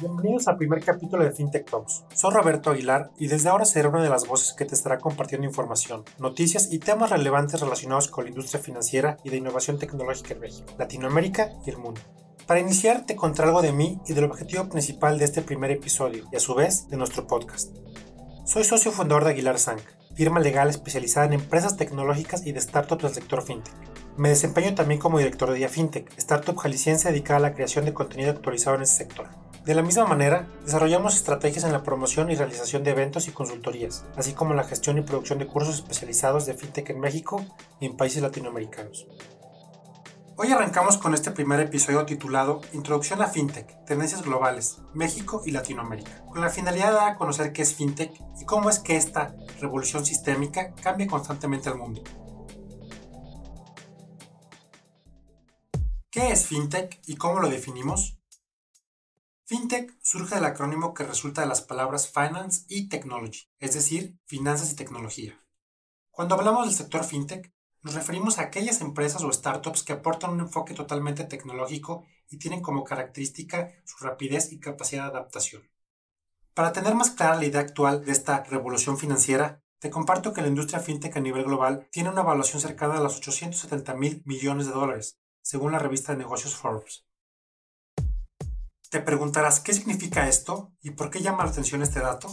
Bienvenidos al primer capítulo de FinTech Talks. Soy Roberto Aguilar y desde ahora seré una de las voces que te estará compartiendo información, noticias y temas relevantes relacionados con la industria financiera y de innovación tecnológica en México, Latinoamérica y el mundo. Para iniciar, te contaré algo de mí y del objetivo principal de este primer episodio y a su vez de nuestro podcast. Soy socio fundador de Aguilar Sank, firma legal especializada en empresas tecnológicas y de startups del sector fintech. Me desempeño también como director de Dia Fintech, startup jalisciense dedicada a la creación de contenido actualizado en ese sector. De la misma manera, desarrollamos estrategias en la promoción y realización de eventos y consultorías, así como la gestión y producción de cursos especializados de fintech en México y en países latinoamericanos. Hoy arrancamos con este primer episodio titulado Introducción a FinTech, Tendencias Globales, México y Latinoamérica, con la finalidad de conocer qué es FinTech y cómo es que esta revolución sistémica cambia constantemente al mundo. ¿Qué es FinTech y cómo lo definimos? FinTech surge del acrónimo que resulta de las palabras Finance y Technology, es decir, finanzas y tecnología. Cuando hablamos del sector FinTech, nos referimos a aquellas empresas o startups que aportan un enfoque totalmente tecnológico y tienen como característica su rapidez y capacidad de adaptación. Para tener más clara la idea actual de esta revolución financiera, te comparto que la industria fintech a nivel global tiene una evaluación cercana a los 870 mil millones de dólares, según la revista de negocios Forbes. Te preguntarás qué significa esto y por qué llama la atención este dato.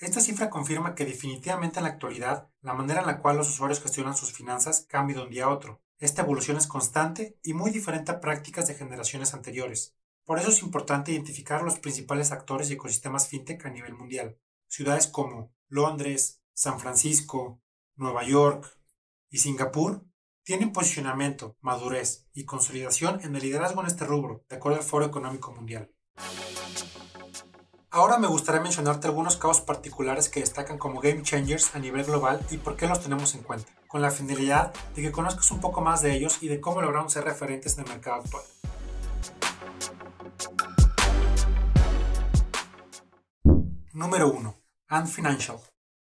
Esta cifra confirma que definitivamente en la actualidad la manera en la cual los usuarios gestionan sus finanzas cambia de un día a otro. Esta evolución es constante y muy diferente a prácticas de generaciones anteriores. Por eso es importante identificar los principales actores y ecosistemas fintech a nivel mundial. Ciudades como Londres, San Francisco, Nueva York y Singapur tienen posicionamiento, madurez y consolidación en el liderazgo en este rubro, de acuerdo al Foro Económico Mundial. Ahora me gustaría mencionarte algunos casos particulares que destacan como game changers a nivel global y por qué los tenemos en cuenta, con la finalidad de que conozcas un poco más de ellos y de cómo lograron ser referentes en el mercado actual. Número 1. Ant Financial.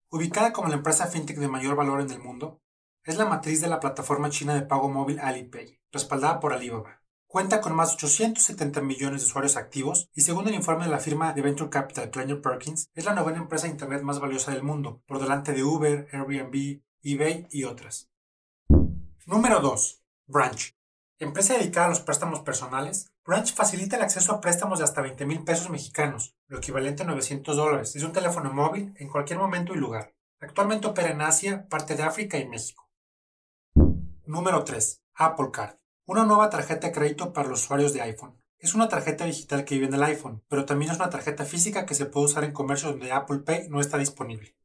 Ubicada como la empresa fintech de mayor valor en el mundo, es la matriz de la plataforma china de pago móvil Alipay, respaldada por Alibaba. Cuenta con más de 870 millones de usuarios activos y según el informe de la firma de Venture Capital Kleiner Perkins, es la novena empresa de Internet más valiosa del mundo, por delante de Uber, Airbnb, eBay y otras. Número 2. Branch. Empresa dedicada a los préstamos personales, Branch facilita el acceso a préstamos de hasta 20 mil pesos mexicanos, lo equivalente a 900 dólares, desde un teléfono móvil en cualquier momento y lugar. Actualmente opera en Asia, parte de África y México. Número 3. Apple Card. Una nueva tarjeta de crédito para los usuarios de iPhone. Es una tarjeta digital que vive en el iPhone, pero también es una tarjeta física que se puede usar en comercios donde Apple Pay no está disponible.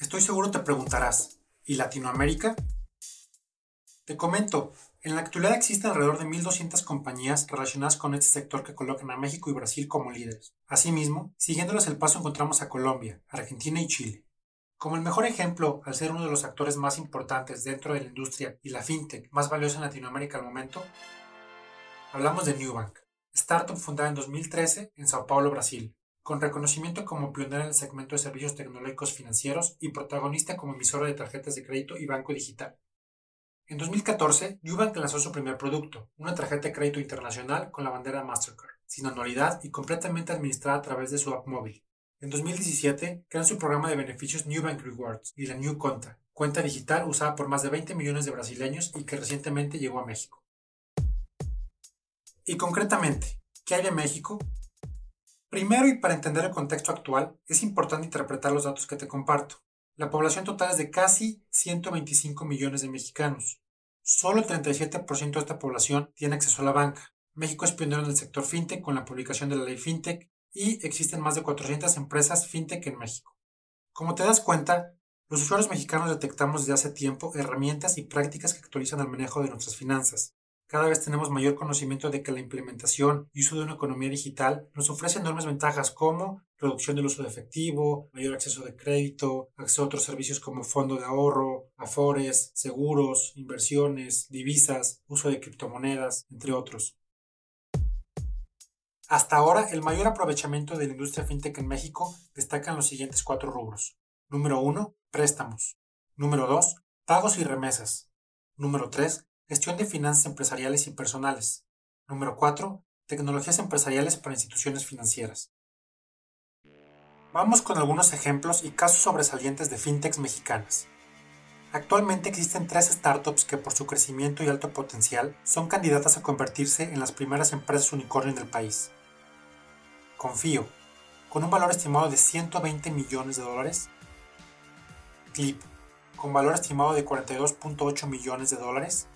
Estoy seguro te preguntarás, ¿y Latinoamérica? Te comento, en la actualidad existen alrededor de 1.200 compañías relacionadas con este sector que colocan a México y Brasil como líderes. Asimismo, siguiéndoles el paso encontramos a Colombia, Argentina y Chile. Como el mejor ejemplo, al ser uno de los actores más importantes dentro de la industria y la fintech más valiosa en Latinoamérica al momento, hablamos de Newbank, startup fundada en 2013 en Sao Paulo, Brasil, con reconocimiento como pionera en el segmento de servicios tecnológicos financieros y protagonista como emisora de tarjetas de crédito y banco digital. En 2014, Newbank lanzó su primer producto, una tarjeta de crédito internacional con la bandera Mastercard, sin anualidad y completamente administrada a través de su app móvil, en 2017, crean su programa de beneficios New Bank Rewards y la New Conta, cuenta digital usada por más de 20 millones de brasileños y que recientemente llegó a México. Y concretamente, ¿qué hay de México? Primero y para entender el contexto actual, es importante interpretar los datos que te comparto. La población total es de casi 125 millones de mexicanos. Solo el 37% de esta población tiene acceso a la banca. México es pionero en el sector fintech con la publicación de la ley fintech y existen más de 400 empresas fintech en México. Como te das cuenta, los usuarios mexicanos detectamos desde hace tiempo herramientas y prácticas que actualizan el manejo de nuestras finanzas. Cada vez tenemos mayor conocimiento de que la implementación y uso de una economía digital nos ofrece enormes ventajas como reducción del uso de efectivo, mayor acceso de crédito, acceso a otros servicios como fondo de ahorro, afores, seguros, inversiones, divisas, uso de criptomonedas, entre otros. Hasta ahora, el mayor aprovechamiento de la industria fintech en México destaca en los siguientes cuatro rubros. Número 1. Préstamos. Número 2. Pagos y remesas. Número 3. Gestión de finanzas empresariales y personales. Número 4. Tecnologías empresariales para instituciones financieras. Vamos con algunos ejemplos y casos sobresalientes de fintechs mexicanas. Actualmente existen tres startups que por su crecimiento y alto potencial son candidatas a convertirse en las primeras empresas unicornio del país. Confío, con un valor estimado de 120 millones de dólares. Clip, con valor estimado de 42.8 millones de dólares.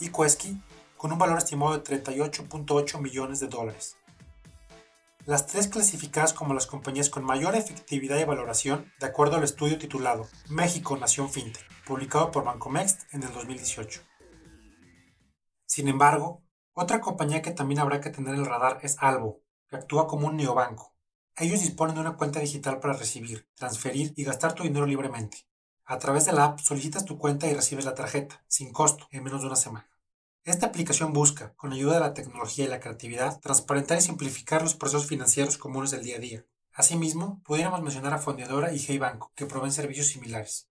Y Quesky, con un valor estimado de 38.8 millones de dólares las tres clasificadas como las compañías con mayor efectividad y valoración de acuerdo al estudio titulado México Nación FinTech, publicado por Bancomext en el 2018. Sin embargo, otra compañía que también habrá que tener en el radar es Albo, que actúa como un neobanco. Ellos disponen de una cuenta digital para recibir, transferir y gastar tu dinero libremente. A través de la app solicitas tu cuenta y recibes la tarjeta, sin costo, en menos de una semana. Esta aplicación busca, con ayuda de la tecnología y la creatividad, transparentar y simplificar los procesos financieros comunes del día a día. Asimismo, pudiéramos mencionar a Fondeadora y Hey Banco, que proveen servicios similares.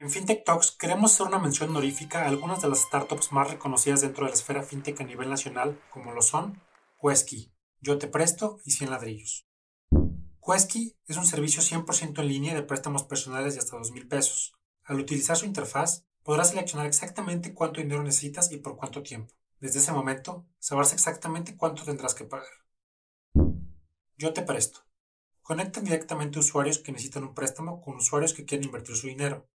En FinTech Talks queremos hacer una mención honorífica a algunas de las startups más reconocidas dentro de la esfera FinTech a nivel nacional, como lo son Quesky, Yo Te Presto y 100 Ladrillos. Quesky es un servicio 100% en línea de préstamos personales de hasta 2.000 pesos. Al utilizar su interfaz, podrás seleccionar exactamente cuánto dinero necesitas y por cuánto tiempo. Desde ese momento, sabrás exactamente cuánto tendrás que pagar. Yo te presto. Conectan directamente usuarios que necesitan un préstamo con usuarios que quieren invertir su dinero.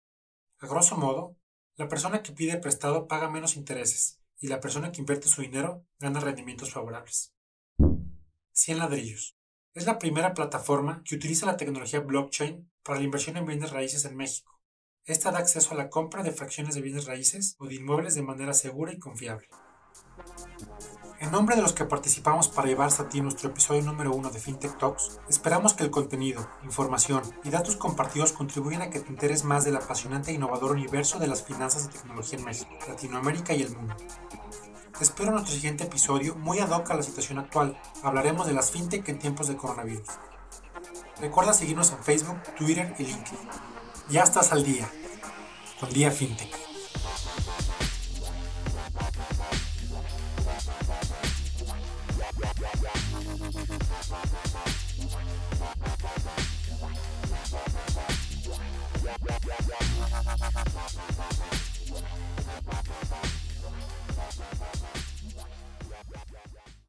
A grosso modo, la persona que pide prestado paga menos intereses y la persona que invierte su dinero gana rendimientos favorables. 100 ladrillos. Es la primera plataforma que utiliza la tecnología blockchain para la inversión en bienes raíces en México esta da acceso a la compra de fracciones de bienes raíces o de inmuebles de manera segura y confiable. En nombre de los que participamos para llevar hasta ti nuestro episodio número uno de FinTech Talks, esperamos que el contenido, información y datos compartidos contribuyan a que te enteres más del apasionante e innovador universo de las finanzas y tecnología en México, Latinoamérica y el mundo. Te espero en nuestro siguiente episodio muy ad hoc a la situación actual. Hablaremos de las FinTech en tiempos de coronavirus. Recuerda seguirnos en Facebook, Twitter y LinkedIn. Ya estás al día con Día FinTech.